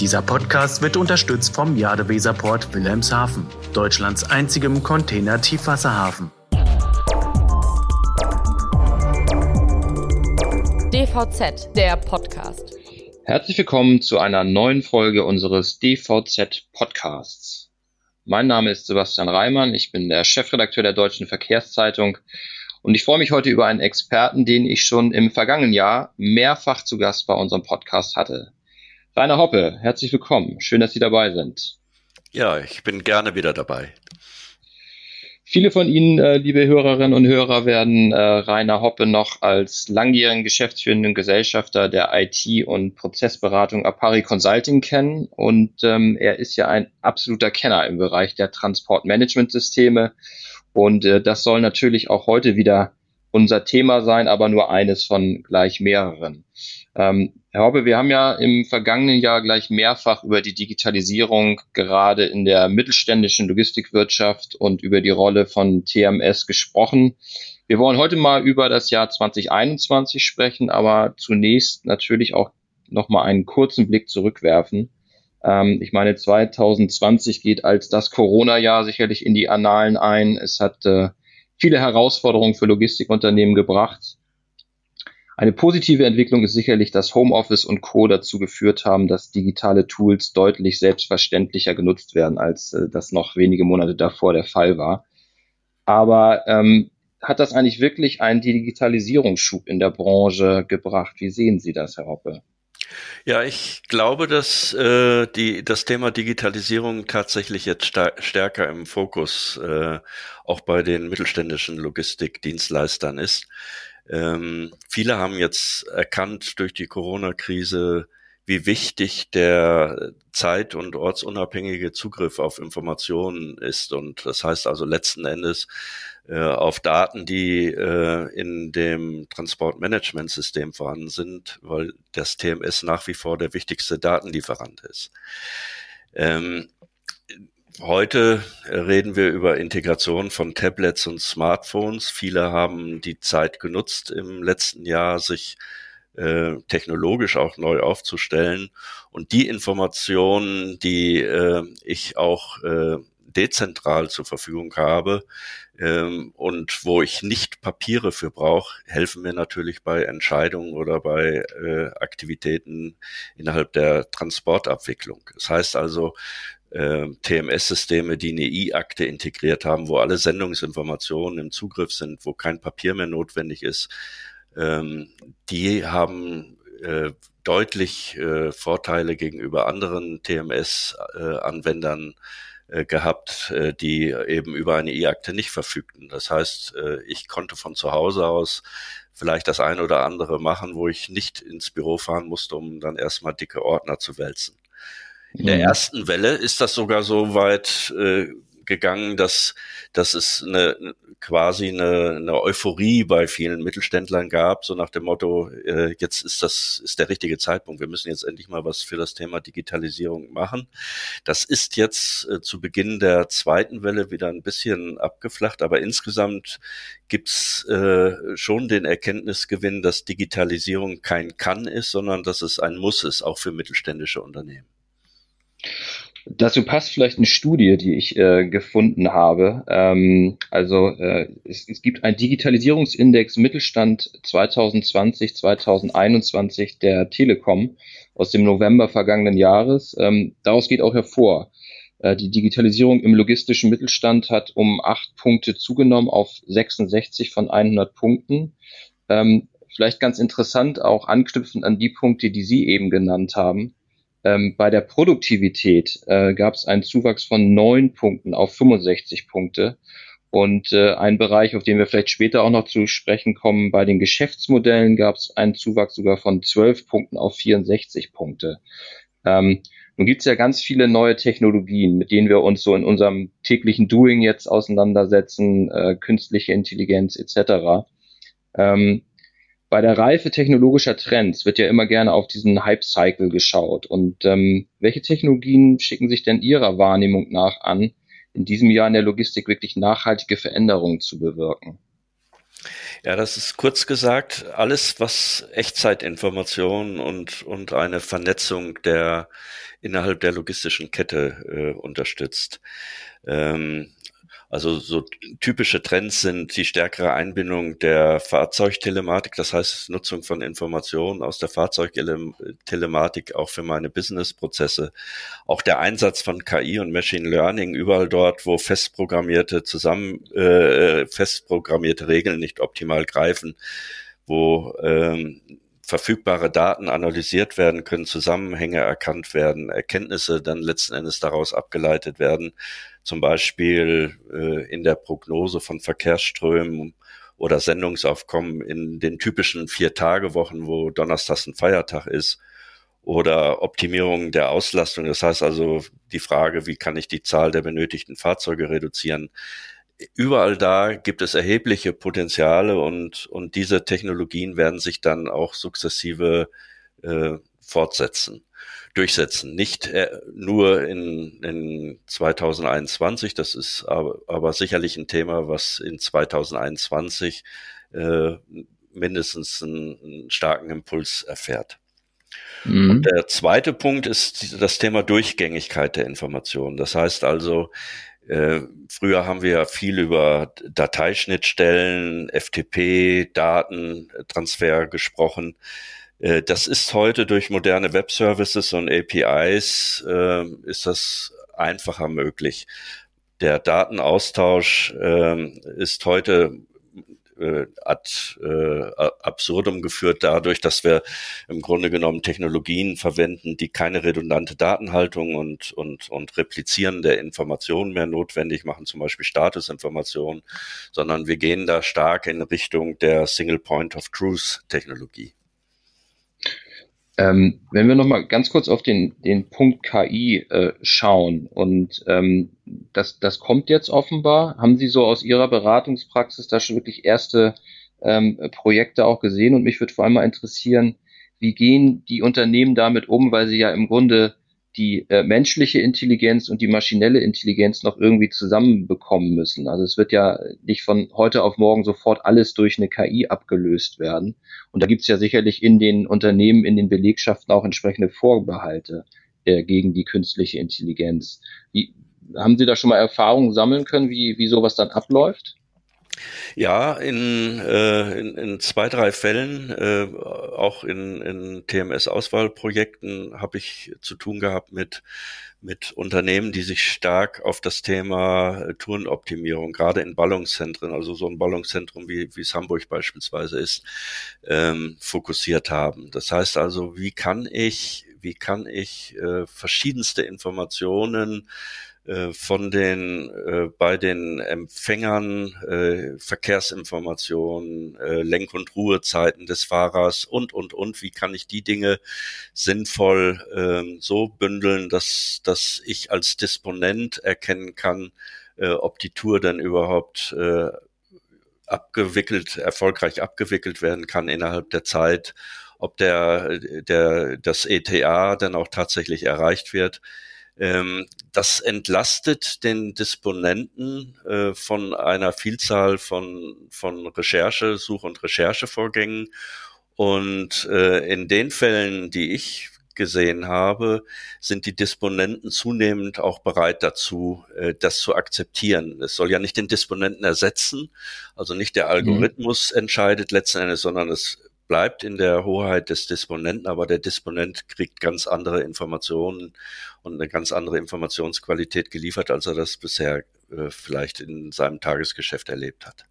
Dieser Podcast wird unterstützt vom Jadeweserport Wilhelmshaven, Deutschlands einzigem Container-Tiefwasserhafen. DVZ, der Podcast. Herzlich willkommen zu einer neuen Folge unseres DVZ Podcasts. Mein Name ist Sebastian Reimann, ich bin der Chefredakteur der Deutschen Verkehrszeitung und ich freue mich heute über einen Experten, den ich schon im vergangenen Jahr mehrfach zu Gast bei unserem Podcast hatte. Rainer Hoppe, herzlich willkommen. Schön, dass Sie dabei sind. Ja, ich bin gerne wieder dabei. Viele von Ihnen, äh, liebe Hörerinnen und Hörer, werden äh, Rainer Hoppe noch als langjährigen geschäftsführenden Gesellschafter der IT- und Prozessberatung Apari Consulting kennen. Und ähm, er ist ja ein absoluter Kenner im Bereich der Transportmanagementsysteme. Und äh, das soll natürlich auch heute wieder unser Thema sein, aber nur eines von gleich mehreren. Ähm, Herr Hoppe, wir haben ja im vergangenen Jahr gleich mehrfach über die Digitalisierung gerade in der mittelständischen Logistikwirtschaft und über die Rolle von TMS gesprochen. Wir wollen heute mal über das Jahr 2021 sprechen, aber zunächst natürlich auch noch mal einen kurzen Blick zurückwerfen. Ähm, ich meine, 2020 geht als das Corona-Jahr sicherlich in die Annalen ein. Es hat äh, viele Herausforderungen für Logistikunternehmen gebracht. Eine positive Entwicklung ist sicherlich, dass Homeoffice und Co. dazu geführt haben, dass digitale Tools deutlich selbstverständlicher genutzt werden, als äh, das noch wenige Monate davor der Fall war. Aber ähm, hat das eigentlich wirklich einen Digitalisierungsschub in der Branche gebracht? Wie sehen Sie das, Herr Hoppe? Ja, ich glaube, dass äh, die, das Thema Digitalisierung tatsächlich jetzt stärker im Fokus äh, auch bei den mittelständischen Logistikdienstleistern ist. Ähm, viele haben jetzt erkannt durch die Corona-Krise, wie wichtig der zeit- und ortsunabhängige Zugriff auf Informationen ist. Und das heißt also letzten Endes äh, auf Daten, die äh, in dem Transportmanagementsystem vorhanden sind, weil das TMS nach wie vor der wichtigste Datenlieferant ist. Ähm, Heute reden wir über Integration von Tablets und Smartphones. Viele haben die Zeit genutzt im letzten Jahr, sich äh, technologisch auch neu aufzustellen. Und die Informationen, die äh, ich auch äh, dezentral zur Verfügung habe ähm, und wo ich nicht Papiere für brauche, helfen mir natürlich bei Entscheidungen oder bei äh, Aktivitäten innerhalb der Transportabwicklung. Das heißt also, äh, TMS-Systeme, die eine E-Akte integriert haben, wo alle Sendungsinformationen im Zugriff sind, wo kein Papier mehr notwendig ist, ähm, die haben äh, deutlich äh, Vorteile gegenüber anderen TMS-Anwendern äh, gehabt, äh, die eben über eine E-Akte nicht verfügten. Das heißt, äh, ich konnte von zu Hause aus vielleicht das eine oder andere machen, wo ich nicht ins Büro fahren musste, um dann erstmal dicke Ordner zu wälzen. In der mhm. ersten Welle ist das sogar so weit äh, gegangen, dass, dass es eine, quasi eine, eine Euphorie bei vielen Mittelständlern gab, so nach dem Motto, äh, jetzt ist das ist der richtige Zeitpunkt, wir müssen jetzt endlich mal was für das Thema Digitalisierung machen. Das ist jetzt äh, zu Beginn der zweiten Welle wieder ein bisschen abgeflacht, aber insgesamt gibt's äh, schon den Erkenntnisgewinn, dass Digitalisierung kein Kann ist, sondern dass es ein Muss ist, auch für mittelständische Unternehmen. Dazu passt vielleicht eine Studie, die ich äh, gefunden habe. Ähm, also äh, es, es, gibt einen Digitalisierungsindex Mittelstand 2020, 2021 der Telekom aus dem November vergangenen Jahres. Ähm, daraus geht auch hervor, äh, die Digitalisierung im logistischen Mittelstand hat um acht Punkte zugenommen auf 66 von 100 Punkten. Ähm, vielleicht ganz interessant, auch anknüpfend an die Punkte, die Sie eben genannt haben. Ähm, bei der Produktivität äh, gab es einen Zuwachs von neun Punkten auf 65 Punkte. Und äh, ein Bereich, auf den wir vielleicht später auch noch zu sprechen kommen, bei den Geschäftsmodellen gab es einen Zuwachs sogar von 12 Punkten auf 64 Punkte. Ähm, nun gibt es ja ganz viele neue Technologien, mit denen wir uns so in unserem täglichen Doing jetzt auseinandersetzen, äh, künstliche Intelligenz etc. Ähm, bei der Reife technologischer Trends wird ja immer gerne auf diesen Hype-Cycle geschaut. Und ähm, welche Technologien schicken sich denn Ihrer Wahrnehmung nach an, in diesem Jahr in der Logistik wirklich nachhaltige Veränderungen zu bewirken? Ja, das ist kurz gesagt alles, was Echtzeitinformationen und, und eine Vernetzung der innerhalb der logistischen Kette äh, unterstützt. Ähm, also so typische Trends sind die stärkere Einbindung der Fahrzeugtelematik, das heißt Nutzung von Informationen aus der Fahrzeugtelematik auch für meine Businessprozesse. Auch der Einsatz von KI und Machine Learning überall dort, wo festprogrammierte zusammen äh, festprogrammierte Regeln nicht optimal greifen, wo ähm, verfügbare Daten analysiert werden können, Zusammenhänge erkannt werden, Erkenntnisse dann letzten Endes daraus abgeleitet werden zum Beispiel äh, in der Prognose von Verkehrsströmen oder Sendungsaufkommen in den typischen Vier-Tage-Wochen, wo Donnerstags ein Feiertag ist, oder Optimierung der Auslastung. Das heißt also die Frage, wie kann ich die Zahl der benötigten Fahrzeuge reduzieren? Überall da gibt es erhebliche Potenziale und, und diese Technologien werden sich dann auch sukzessive äh, fortsetzen durchsetzen. Nicht äh, nur in, in 2021, das ist aber, aber sicherlich ein Thema, was in 2021 äh, mindestens einen, einen starken Impuls erfährt. Mhm. Und der zweite Punkt ist das Thema Durchgängigkeit der Information. Das heißt also, äh, früher haben wir viel über Dateischnittstellen, FTP, Datentransfer gesprochen. Äh, das ist heute durch moderne Web-Services und APIs äh, ist das einfacher möglich. Der Datenaustausch äh, ist heute äh, ad äh, absurdum geführt dadurch, dass wir im Grunde genommen Technologien verwenden, die keine redundante Datenhaltung und, und, und Replizieren der Informationen mehr notwendig machen, zum Beispiel Statusinformationen, sondern wir gehen da stark in Richtung der Single Point of Truth Technologie. Ähm, wenn wir nochmal ganz kurz auf den, den Punkt KI äh, schauen und ähm, das, das kommt jetzt offenbar, haben Sie so aus Ihrer Beratungspraxis da schon wirklich erste ähm, Projekte auch gesehen? Und mich würde vor allem mal interessieren, wie gehen die Unternehmen damit um, weil sie ja im Grunde die äh, menschliche Intelligenz und die maschinelle Intelligenz noch irgendwie zusammenbekommen müssen. Also es wird ja nicht von heute auf morgen sofort alles durch eine KI abgelöst werden. Und da gibt es ja sicherlich in den Unternehmen, in den Belegschaften auch entsprechende Vorbehalte äh, gegen die künstliche Intelligenz. Wie, haben Sie da schon mal Erfahrungen sammeln können, wie, wie sowas dann abläuft? Ja, in, äh, in, in zwei, drei Fällen, äh, auch in, in TMS-Auswahlprojekten, habe ich zu tun gehabt mit, mit Unternehmen, die sich stark auf das Thema Tourenoptimierung, gerade in Ballungszentren, also so ein Ballungszentrum wie, wie es Hamburg beispielsweise ist, ähm, fokussiert haben. Das heißt also, wie kann ich, wie kann ich äh, verschiedenste Informationen von den äh, bei den Empfängern äh, Verkehrsinformationen, äh, Lenk- und Ruhezeiten des Fahrers und und und. Wie kann ich die Dinge sinnvoll äh, so bündeln, dass dass ich als Disponent erkennen kann, äh, ob die Tour dann überhaupt äh, abgewickelt erfolgreich abgewickelt werden kann innerhalb der Zeit, ob der der das ETA dann auch tatsächlich erreicht wird ähm, das entlastet den Disponenten äh, von einer Vielzahl von, von Recherche, Such- und Recherchevorgängen. Und äh, in den Fällen, die ich gesehen habe, sind die Disponenten zunehmend auch bereit dazu, äh, das zu akzeptieren. Es soll ja nicht den Disponenten ersetzen, also nicht der mhm. Algorithmus mhm. entscheidet letzten Endes, sondern es bleibt in der Hoheit des Disponenten, aber der Disponent kriegt ganz andere Informationen und eine ganz andere Informationsqualität geliefert, als er das bisher äh, vielleicht in seinem Tagesgeschäft erlebt hat.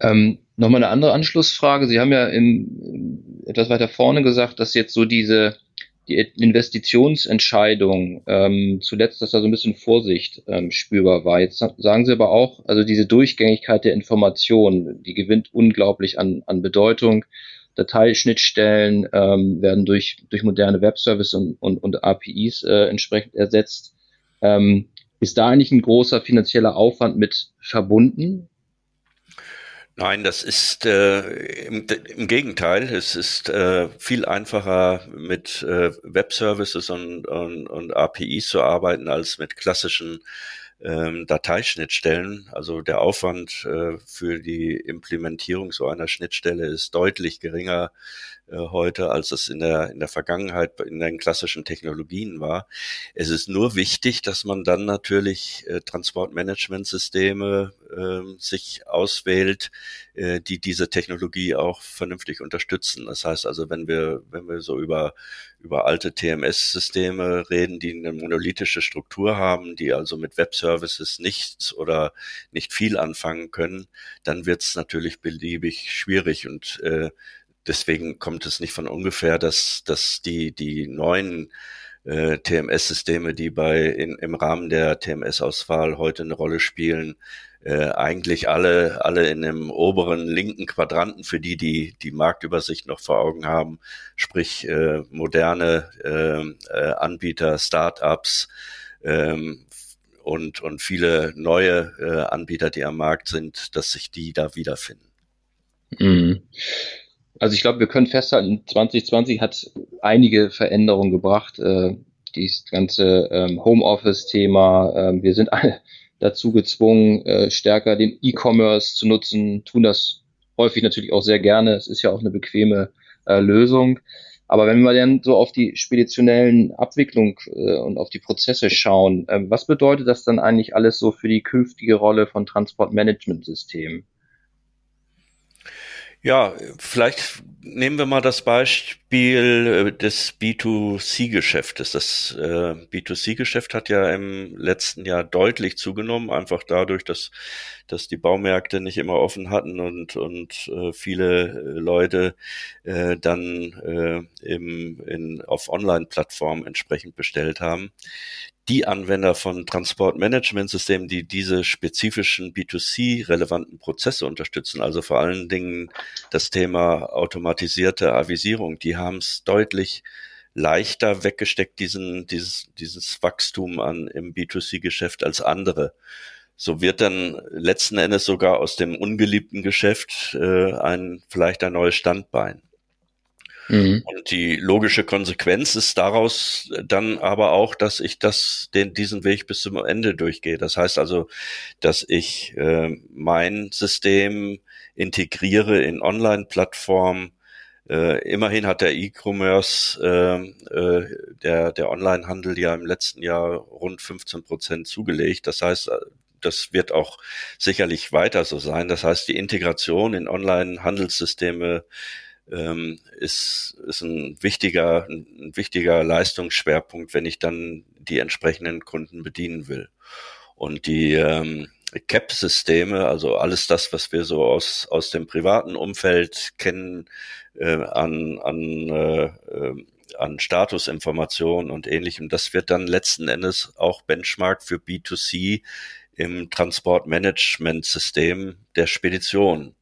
Ähm, Nochmal eine andere Anschlussfrage. Sie haben ja im, etwas weiter vorne gesagt, dass jetzt so diese die Investitionsentscheidung ähm, zuletzt, dass da so ein bisschen Vorsicht ähm, spürbar war. Jetzt sagen Sie aber auch, also diese Durchgängigkeit der Information, die gewinnt unglaublich an, an Bedeutung. Dateischnittstellen ähm, werden durch, durch moderne Webservices und, und, und APIs äh, entsprechend ersetzt. Ähm, ist da eigentlich ein großer finanzieller Aufwand mit verbunden? Nein, das ist äh, im, im Gegenteil. Es ist äh, viel einfacher mit äh, Web-Services und, und, und APIs zu arbeiten als mit klassischen ähm, Dateischnittstellen. Also der Aufwand äh, für die Implementierung so einer Schnittstelle ist deutlich geringer heute, als es in der, in der Vergangenheit in den klassischen Technologien war. Es ist nur wichtig, dass man dann natürlich äh, Transportmanagementsysteme äh, sich auswählt, äh, die diese Technologie auch vernünftig unterstützen. Das heißt also, wenn wir, wenn wir so über, über alte TMS-Systeme reden, die eine monolithische Struktur haben, die also mit Web-Services nichts oder nicht viel anfangen können, dann wird es natürlich beliebig schwierig und äh, deswegen kommt es nicht von ungefähr, dass, dass die, die neuen äh, TMS-Systeme, die bei in, im Rahmen der TMS-Auswahl heute eine Rolle spielen, äh, eigentlich alle, alle in dem oberen linken Quadranten, für die, die die Marktübersicht noch vor Augen haben, sprich äh, moderne äh, äh, Anbieter, Startups ähm, und, und viele neue äh, Anbieter, die am Markt sind, dass sich die da wiederfinden. Mhm. Also ich glaube, wir können festhalten, 2020 hat einige Veränderungen gebracht. Äh, dieses ganze ähm, Homeoffice-Thema. Äh, wir sind alle dazu gezwungen, äh, stärker den E-Commerce zu nutzen, tun das häufig natürlich auch sehr gerne. Es ist ja auch eine bequeme äh, Lösung. Aber wenn wir dann so auf die speditionellen Abwicklung äh, und auf die Prozesse schauen, äh, was bedeutet das dann eigentlich alles so für die künftige Rolle von Transportmanagementsystemen? Ja, vielleicht nehmen wir mal das Beispiel äh, des B2C-Geschäftes. Das äh, B2C-Geschäft hat ja im letzten Jahr deutlich zugenommen, einfach dadurch, dass, dass die Baumärkte nicht immer offen hatten und, und äh, viele äh, Leute äh, dann äh, im, in, auf Online-Plattformen entsprechend bestellt haben die Anwender von Transportmanagementsystemen, die diese spezifischen B2C-relevanten Prozesse unterstützen, also vor allen Dingen das Thema automatisierte Avisierung, die haben es deutlich leichter weggesteckt, diesen, dieses, dieses Wachstum an im B2C-Geschäft als andere. So wird dann letzten Endes sogar aus dem ungeliebten Geschäft äh, ein vielleicht ein neues Standbein. Mhm. Und die logische Konsequenz ist daraus dann aber auch, dass ich das, den, diesen Weg bis zum Ende durchgehe. Das heißt also, dass ich äh, mein System integriere in Online-Plattformen. Äh, immerhin hat der E-Commerce, äh, äh, der, der Online-Handel ja im letzten Jahr rund 15 Prozent zugelegt. Das heißt, das wird auch sicherlich weiter so sein. Das heißt, die Integration in Online-Handelssysteme ähm, ist, ist ein wichtiger, ein wichtiger Leistungsschwerpunkt, wenn ich dann die entsprechenden Kunden bedienen will. Und die ähm, CAP-Systeme, also alles das, was wir so aus, aus dem privaten Umfeld kennen, äh, an, an, äh, äh an Statusinformationen und ähnlichem, das wird dann letzten Endes auch Benchmark für B2C im Transportmanagementsystem der Spedition.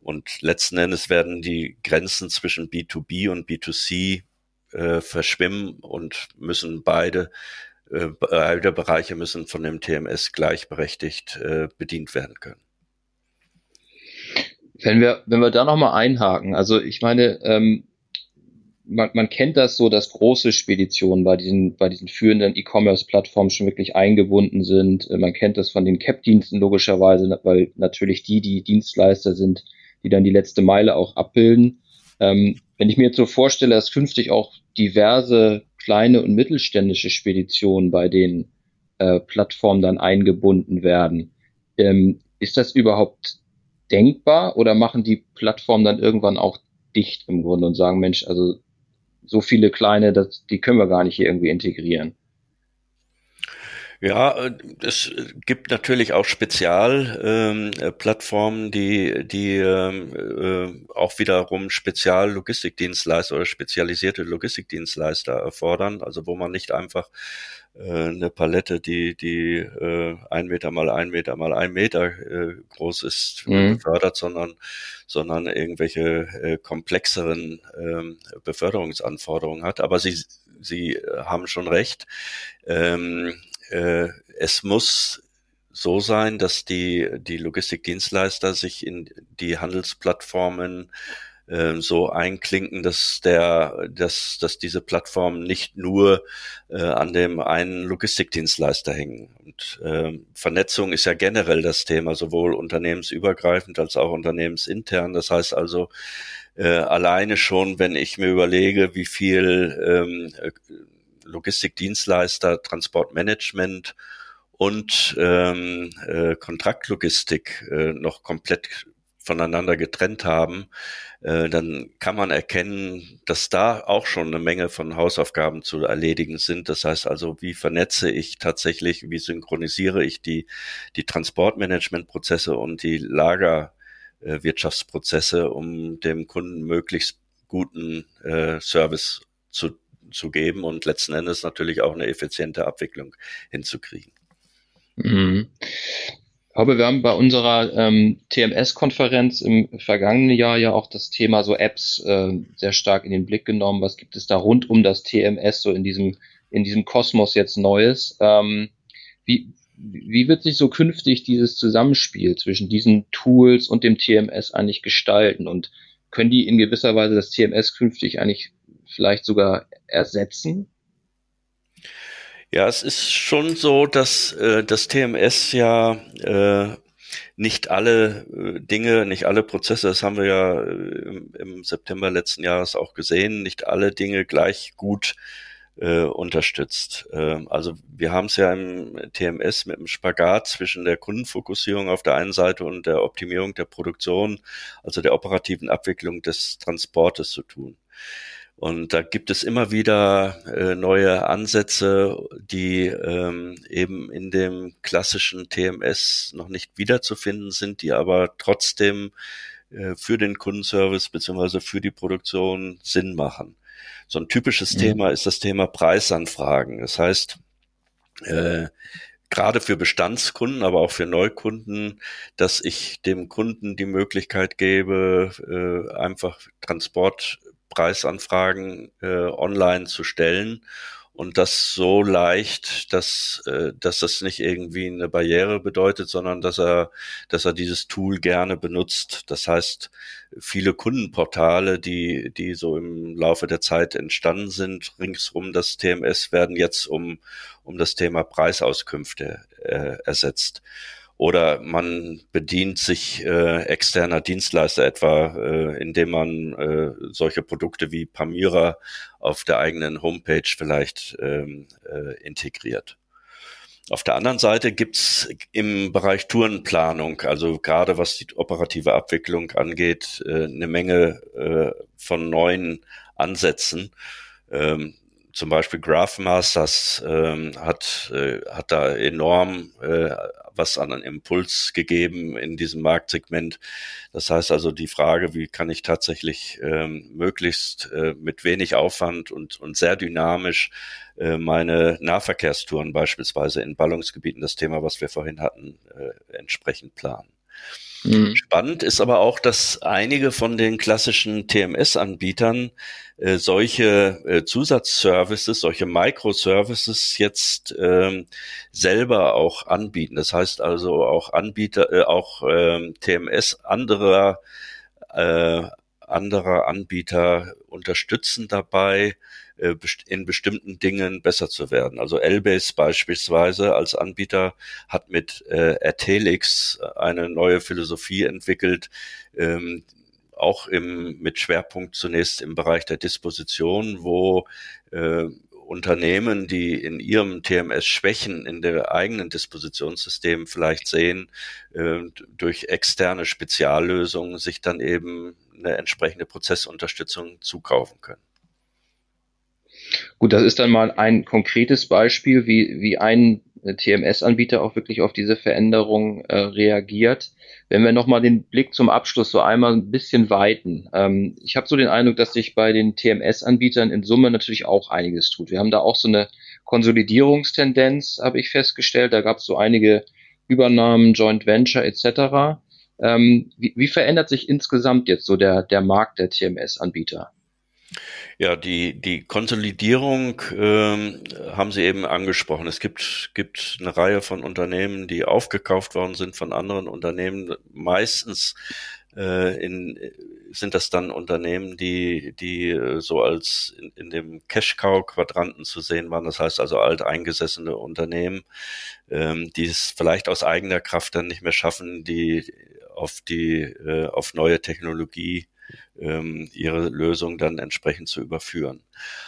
Und letzten Endes werden die Grenzen zwischen B2B und B2C äh, verschwimmen und müssen beide, äh, beide Bereiche müssen von dem TMS gleichberechtigt äh, bedient werden können. Wenn wir, wenn wir da nochmal einhaken, also ich meine, ähm, man, man kennt das so, dass große Speditionen bei diesen, bei diesen führenden E-Commerce-Plattformen schon wirklich eingebunden sind. Äh, man kennt das von den CAP-Diensten logischerweise, weil natürlich die, die Dienstleister sind, die dann die letzte Meile auch abbilden. Ähm, wenn ich mir jetzt so vorstelle, dass künftig auch diverse kleine und mittelständische Speditionen bei den äh, Plattformen dann eingebunden werden, ähm, ist das überhaupt denkbar oder machen die Plattformen dann irgendwann auch dicht im Grunde und sagen, Mensch, also so viele kleine, das, die können wir gar nicht hier irgendwie integrieren? Ja, äh, es gibt natürlich auch Spezialplattformen, ähm, die, die ähm, äh, auch wiederum Speziallogistikdienstleister oder spezialisierte Logistikdienstleister erfordern, also wo man nicht einfach äh, eine Palette, die, die äh, ein Meter mal ein Meter mal ein Meter äh, groß ist, mhm. befördert, sondern, sondern irgendwelche äh, komplexeren äh, Beförderungsanforderungen hat. Aber sie, sie haben schon recht. Ähm, äh, es muss so sein, dass die, die Logistikdienstleister sich in die Handelsplattformen äh, so einklinken, dass der, dass, dass diese Plattformen nicht nur äh, an dem einen Logistikdienstleister hängen. Und äh, Vernetzung ist ja generell das Thema, sowohl unternehmensübergreifend als auch unternehmensintern. Das heißt also, äh, alleine schon, wenn ich mir überlege, wie viel ähm, äh, Logistikdienstleister, Transportmanagement und ähm, äh, Kontraktlogistik äh, noch komplett voneinander getrennt haben, äh, dann kann man erkennen, dass da auch schon eine Menge von Hausaufgaben zu erledigen sind. Das heißt also, wie vernetze ich tatsächlich, wie synchronisiere ich die, die Transportmanagementprozesse und die Lagerwirtschaftsprozesse, um dem Kunden möglichst guten äh, Service zu, zu geben und letzten Endes natürlich auch eine effiziente Abwicklung hinzukriegen. Mhm. Aber wir haben bei unserer ähm, TMS-Konferenz im vergangenen Jahr ja auch das Thema so Apps äh, sehr stark in den Blick genommen. Was gibt es da rund um das TMS so in diesem in diesem Kosmos jetzt Neues? Ähm, wie wie wird sich so künftig dieses Zusammenspiel zwischen diesen Tools und dem TMS eigentlich gestalten und können die in gewisser Weise das TMS künftig eigentlich vielleicht sogar ersetzen? Ja, es ist schon so, dass äh, das TMS ja äh, nicht alle äh, Dinge, nicht alle Prozesse, das haben wir ja äh, im, im, September letzten Jahres auch gesehen, nicht alle Dinge gleich gut äh, unterstützt. Äh, also wir haben es ja im TMS mit dem Spagat zwischen der Kundenfokussierung auf der einen Seite und der Optimierung der Produktion, also der operativen Abwicklung des Transportes zu tun. Und da gibt es immer wieder äh, neue Ansätze, die ähm, eben in dem klassischen TMS noch nicht wiederzufinden sind, die aber trotzdem äh, für den Kundenservice beziehungsweise für die Produktion Sinn machen. So ein typisches mhm. Thema ist das Thema Preisanfragen. Das heißt, äh, gerade für Bestandskunden, aber auch für Neukunden, dass ich dem Kunden die Möglichkeit gebe, äh, einfach Transport Preisanfragen äh, online zu stellen und das so leicht, dass, äh, dass das nicht irgendwie eine Barriere bedeutet, sondern dass er, dass er dieses Tool gerne benutzt. Das heißt, viele Kundenportale, die, die so im Laufe der Zeit entstanden sind, ringsrum das TMS, werden jetzt um, um das Thema Preisauskünfte äh, ersetzt. Oder man bedient sich äh, externer Dienstleister etwa, äh, indem man äh, solche Produkte wie Pamira auf der eigenen Homepage vielleicht ähm, äh, integriert. Auf der anderen Seite gibt's im Bereich Tourenplanung, also gerade was die operative Abwicklung angeht, äh, eine Menge äh, von neuen Ansätzen. Zum Beispiel Graphmasters ähm, hat, äh, hat da enorm äh, was an einen Impuls gegeben in diesem Marktsegment. Das heißt also die Frage, wie kann ich tatsächlich ähm, möglichst äh, mit wenig Aufwand und, und sehr dynamisch äh, meine Nahverkehrstouren beispielsweise in Ballungsgebieten, das Thema, was wir vorhin hatten, äh, entsprechend planen. Mhm. Spannend ist aber auch, dass einige von den klassischen TMS-Anbietern äh, solche äh, Zusatzservices, solche Microservices jetzt ähm, selber auch anbieten. Das heißt also auch Anbieter, äh, auch ähm, TMS anderer äh, anderer Anbieter unterstützen dabei, äh, in bestimmten Dingen besser zu werden. Also Elbase beispielsweise als Anbieter hat mit äh, Artelix eine neue Philosophie entwickelt, ähm, auch im, mit Schwerpunkt zunächst im Bereich der Disposition, wo äh, Unternehmen, die in ihrem TMS Schwächen in der eigenen Dispositionssystem vielleicht sehen, äh, durch externe Speziallösungen sich dann eben eine entsprechende Prozessunterstützung zukaufen können. Gut, das ist dann mal ein konkretes Beispiel, wie, wie ein TMS-Anbieter auch wirklich auf diese Veränderung äh, reagiert. Wenn wir nochmal den Blick zum Abschluss so einmal ein bisschen weiten. Ähm, ich habe so den Eindruck, dass sich bei den TMS-Anbietern in Summe natürlich auch einiges tut. Wir haben da auch so eine Konsolidierungstendenz, habe ich festgestellt. Da gab es so einige Übernahmen, Joint Venture etc. Ähm, wie, wie verändert sich insgesamt jetzt so der, der Markt der TMS-Anbieter? Ja, die, die Konsolidierung ähm, haben Sie eben angesprochen. Es gibt, gibt eine Reihe von Unternehmen, die aufgekauft worden sind von anderen Unternehmen, meistens äh, in, sind das dann Unternehmen, die, die äh, so als in, in dem Cash-Cow-Quadranten zu sehen waren. Das heißt also alteingesessene Unternehmen, ähm, die es vielleicht aus eigener Kraft dann nicht mehr schaffen, die auf die, äh, auf neue Technologie ähm, ihre Lösung dann entsprechend zu überführen.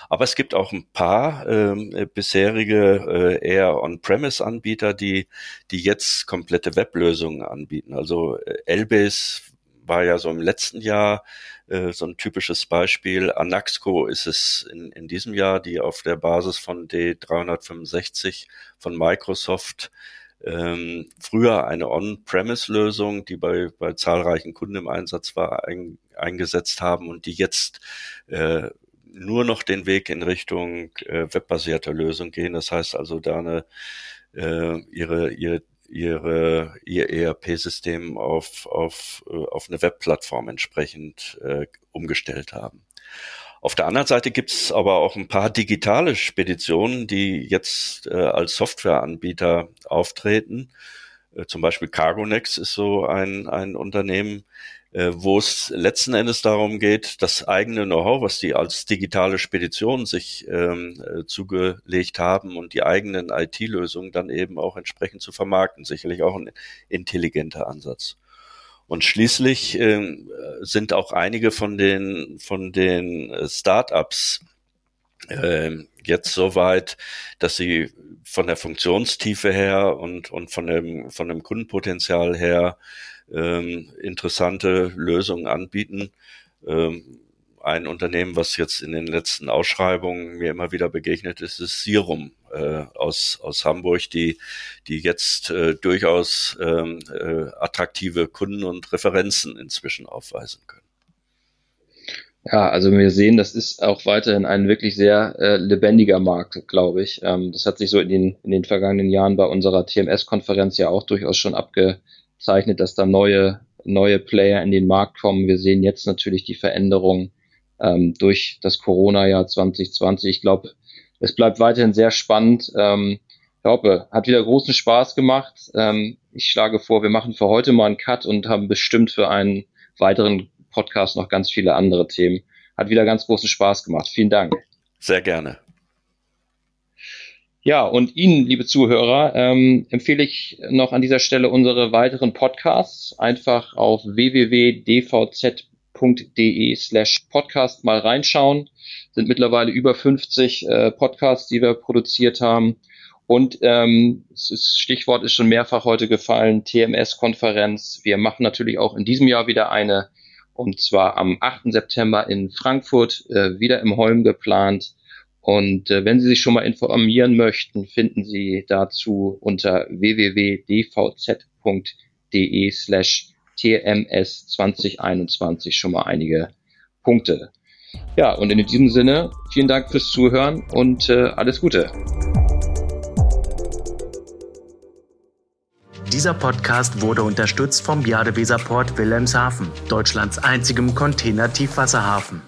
Aber es gibt auch ein paar ähm, bisherige äh, eher On-Premise-Anbieter, die, die jetzt komplette Weblösungen anbieten. Also äh, Elbase war ja so im letzten Jahr äh, so ein typisches Beispiel. Anaxco ist es in, in diesem Jahr, die auf der Basis von D365 von Microsoft ähm, früher eine On-Premise-Lösung, die bei, bei zahlreichen Kunden im Einsatz war, ein, eingesetzt haben und die jetzt äh, nur noch den Weg in Richtung äh, webbasierter Lösung gehen. Das heißt also da eine äh, ihre, ihre ihre ihr ERP-System auf auf äh, auf eine Webplattform entsprechend äh, umgestellt haben. Auf der anderen Seite gibt es aber auch ein paar digitale Speditionen, die jetzt äh, als Softwareanbieter auftreten. Äh, zum Beispiel Cargonex ist so ein, ein Unternehmen, äh, wo es letzten Endes darum geht, das eigene Know-how, was die als digitale Spedition sich ähm, äh, zugelegt haben und die eigenen IT-Lösungen dann eben auch entsprechend zu vermarkten. Sicherlich auch ein intelligenter Ansatz. Und schließlich äh, sind auch einige von den, von den äh, Startups äh, jetzt so weit, dass sie von der Funktionstiefe her und, und von dem, von dem Kundenpotenzial her ähm, interessante Lösungen anbieten. Ähm, ein Unternehmen, was jetzt in den letzten Ausschreibungen mir immer wieder begegnet ist, ist Serum äh, aus, aus Hamburg, die, die jetzt äh, durchaus ähm, äh, attraktive Kunden und Referenzen inzwischen aufweisen können. Ja, also wir sehen, das ist auch weiterhin ein wirklich sehr äh, lebendiger Markt, glaube ich. Ähm, das hat sich so in den, in den vergangenen Jahren bei unserer TMS-Konferenz ja auch durchaus schon abgezeichnet, dass da neue, neue Player in den Markt kommen. Wir sehen jetzt natürlich die Veränderung ähm, durch das Corona-Jahr 2020. Ich glaube, es bleibt weiterhin sehr spannend. Ähm, ich hoffe, hat wieder großen Spaß gemacht. Ähm, ich schlage vor, wir machen für heute mal einen Cut und haben bestimmt für einen weiteren Podcast noch ganz viele andere Themen. Hat wieder ganz großen Spaß gemacht. Vielen Dank. Sehr gerne. Ja, und Ihnen, liebe Zuhörer, ähm, empfehle ich noch an dieser Stelle unsere weiteren Podcasts einfach auf www.dvz www.de slash podcast mal reinschauen. Sind mittlerweile über 50 äh, Podcasts, die wir produziert haben. Und ähm, ist, Stichwort ist schon mehrfach heute gefallen, TMS-Konferenz. Wir machen natürlich auch in diesem Jahr wieder eine, und zwar am 8. September in Frankfurt, äh, wieder im Holm geplant. Und äh, wenn Sie sich schon mal informieren möchten, finden Sie dazu unter www.dvz.de slash TMS 2021 schon mal einige Punkte. Ja, und in diesem Sinne, vielen Dank fürs Zuhören und äh, alles Gute. Dieser Podcast wurde unterstützt vom Jadeweserport Wilhelmshaven, Deutschlands einzigem Container-Tiefwasserhafen.